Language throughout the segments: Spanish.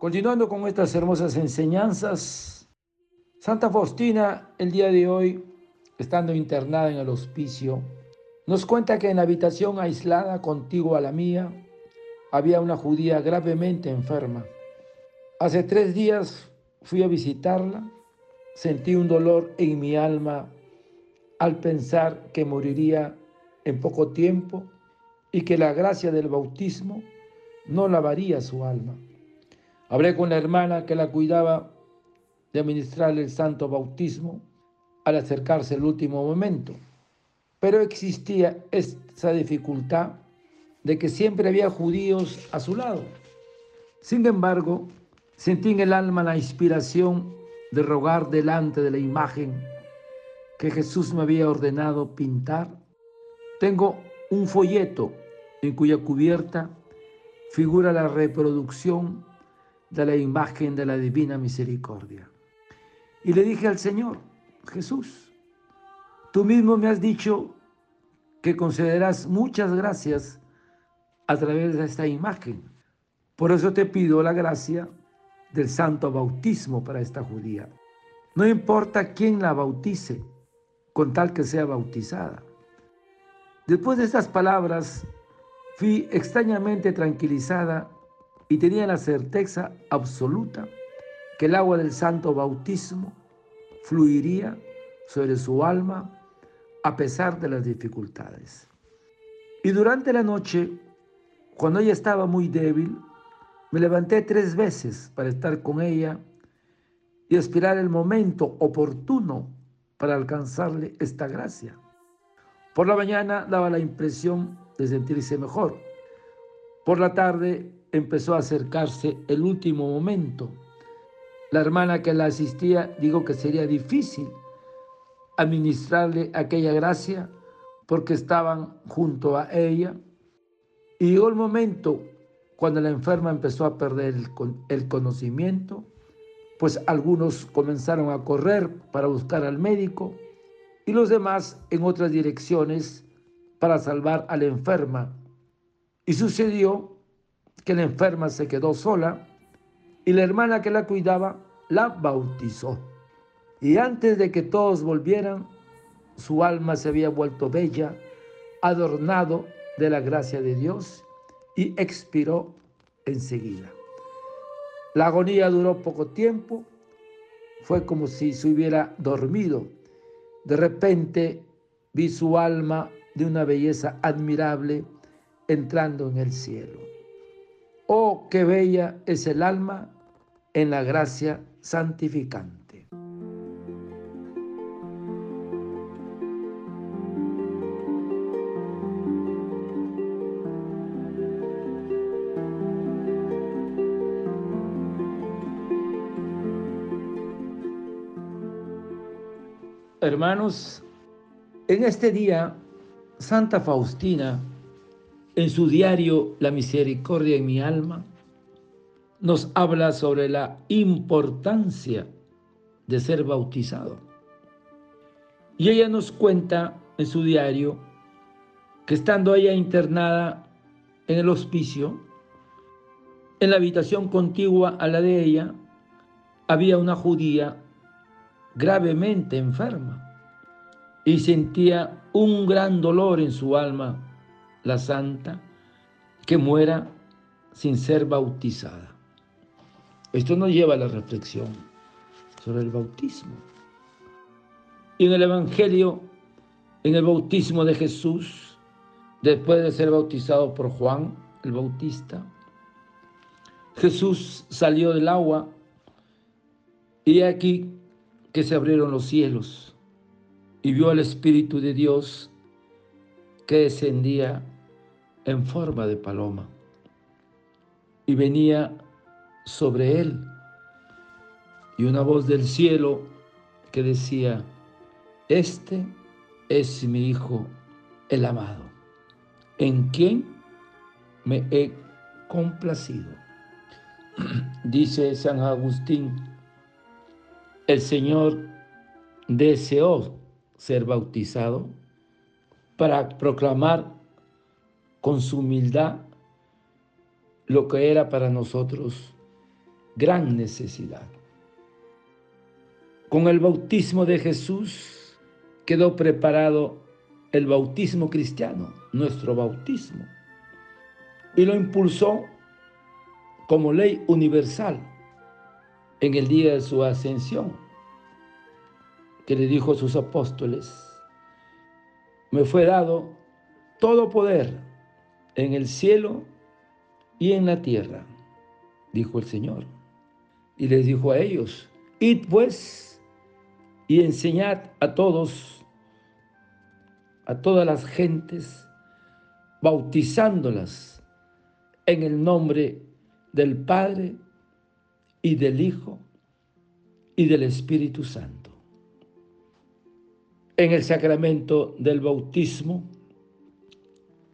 Continuando con estas hermosas enseñanzas, Santa Faustina el día de hoy, estando internada en el hospicio, nos cuenta que en la habitación aislada contigua a la mía había una judía gravemente enferma. Hace tres días fui a visitarla, sentí un dolor en mi alma al pensar que moriría en poco tiempo y que la gracia del bautismo no lavaría su alma. Hablé con la hermana que la cuidaba de administrarle el santo bautismo al acercarse el último momento, pero existía esa dificultad de que siempre había judíos a su lado. Sin embargo, sentí en el alma la inspiración de rogar delante de la imagen que Jesús me había ordenado pintar. Tengo un folleto en cuya cubierta figura la reproducción de la imagen de la divina misericordia. Y le dije al Señor, Jesús, tú mismo me has dicho que concederás muchas gracias a través de esta imagen. Por eso te pido la gracia del santo bautismo para esta judía. No importa quién la bautice, con tal que sea bautizada. Después de estas palabras, fui extrañamente tranquilizada y tenía la certeza absoluta que el agua del santo bautismo fluiría sobre su alma a pesar de las dificultades. Y durante la noche cuando ella estaba muy débil, me levanté tres veces para estar con ella y esperar el momento oportuno para alcanzarle esta gracia. Por la mañana daba la impresión de sentirse mejor. Por la tarde empezó a acercarse el último momento. La hermana que la asistía dijo que sería difícil administrarle aquella gracia porque estaban junto a ella y llegó el momento cuando la enferma empezó a perder el, conocimiento, pues algunos comenzaron a correr para buscar al médico y los demás en otras direcciones para salvar a la enferma. Y sucedió que la enferma se quedó sola y la hermana que la cuidaba la bautizó. Y antes de que todos volvieran, su alma se había vuelto bella, adornado de la gracia de Dios y expiró enseguida. La agonía duró poco tiempo, fue como si se hubiera dormido. De repente vi su alma de una belleza admirable entrando en el cielo. Oh, qué bella es el alma en la gracia santificante. Hermanos, en este día, Santa Faustina, en su diario La misericordia en mi alma, nos habla sobre la importancia de ser bautizado. Y ella nos cuenta en su diario que estando ella internada en el hospicio, en la habitación contigua a la de ella, había una judía gravemente enferma y sentía un gran dolor en su alma, la santa, que muera sin ser bautizada. Esto nos lleva a la reflexión sobre el bautismo. Y en el Evangelio, en el bautismo de Jesús, después de ser bautizado por Juan el Bautista, Jesús salió del agua y aquí que se abrieron los cielos y vio al Espíritu de Dios que descendía en forma de paloma y venía sobre él. Y una voz del cielo que decía, este es mi Hijo el amado, en quien me he complacido. Dice San Agustín, el Señor deseó ser bautizado para proclamar con su humildad lo que era para nosotros gran necesidad. Con el bautismo de Jesús quedó preparado el bautismo cristiano, nuestro bautismo, y lo impulsó como ley universal en el día de su ascensión, que le dijo a sus apóstoles, me fue dado todo poder en el cielo y en la tierra, dijo el Señor. Y les dijo a ellos, id pues y enseñad a todos, a todas las gentes, bautizándolas en el nombre del Padre y del Hijo y del Espíritu Santo. En el sacramento del bautismo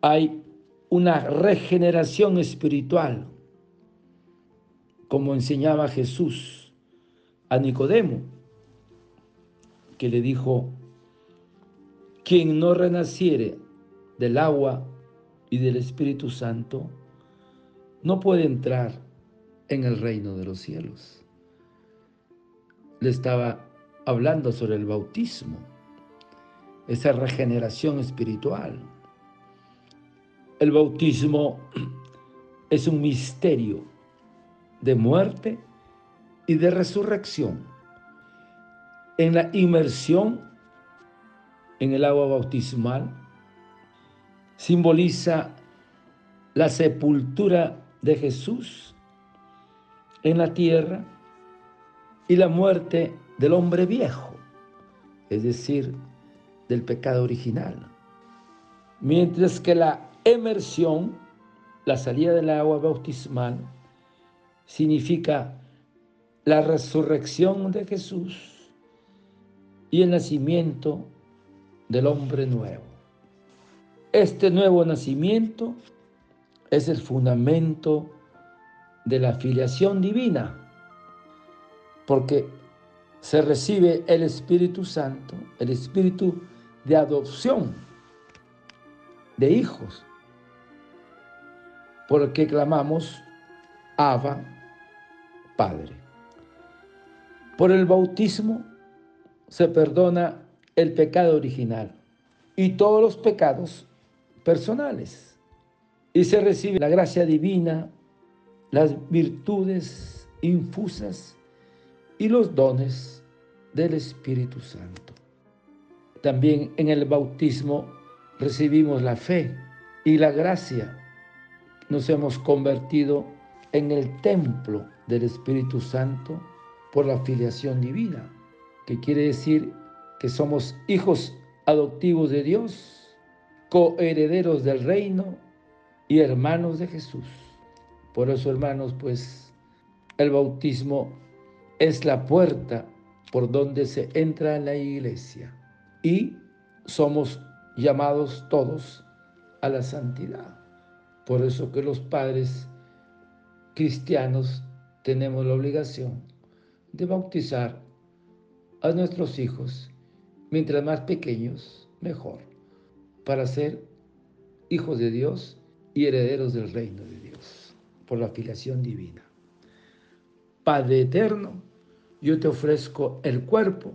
hay una regeneración espiritual, como enseñaba Jesús a Nicodemo, que le dijo, quien no renaciere del agua y del Espíritu Santo, no puede entrar en el reino de los cielos. Le estaba hablando sobre el bautismo, esa regeneración espiritual. El bautismo es un misterio de muerte y de resurrección. En la inmersión en el agua bautismal simboliza la sepultura de Jesús en la tierra y la muerte del hombre viejo, es decir, del pecado original. Mientras que la emersión, la salida del agua bautismal, significa la resurrección de Jesús y el nacimiento del hombre nuevo. Este nuevo nacimiento es el fundamento de la filiación divina, porque se recibe el Espíritu Santo, el Espíritu de adopción de hijos, por el que clamamos Abba, Padre. Por el bautismo se perdona el pecado original y todos los pecados personales y se recibe la gracia divina las virtudes infusas y los dones del Espíritu Santo. También en el bautismo recibimos la fe y la gracia. Nos hemos convertido en el templo del Espíritu Santo por la filiación divina, que quiere decir que somos hijos adoptivos de Dios, coherederos del reino y hermanos de Jesús. Por eso, hermanos, pues el bautismo es la puerta por donde se entra en la iglesia y somos llamados todos a la santidad. Por eso que los padres cristianos tenemos la obligación de bautizar a nuestros hijos, mientras más pequeños, mejor, para ser hijos de Dios y herederos del reino de Dios por la filiación divina. Padre eterno, yo te ofrezco el cuerpo,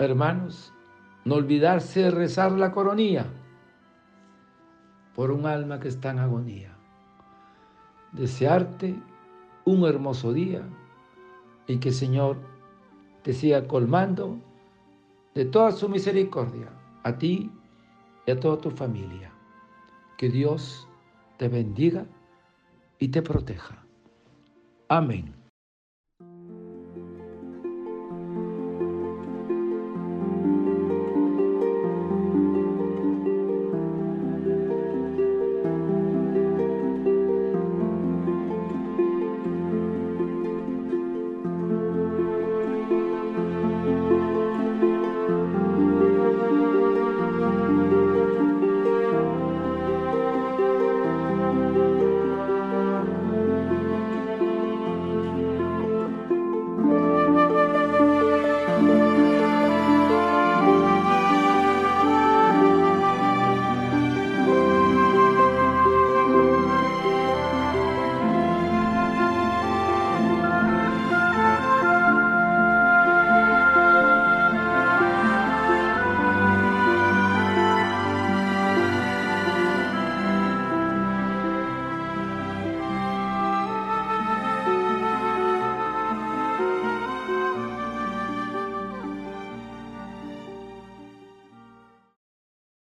Hermanos, no olvidarse de rezar la coronía por un alma que está en agonía. Desearte un hermoso día y que Señor te siga colmando de toda su misericordia a ti y a toda tu familia. Que Dios te bendiga y te proteja. Amén.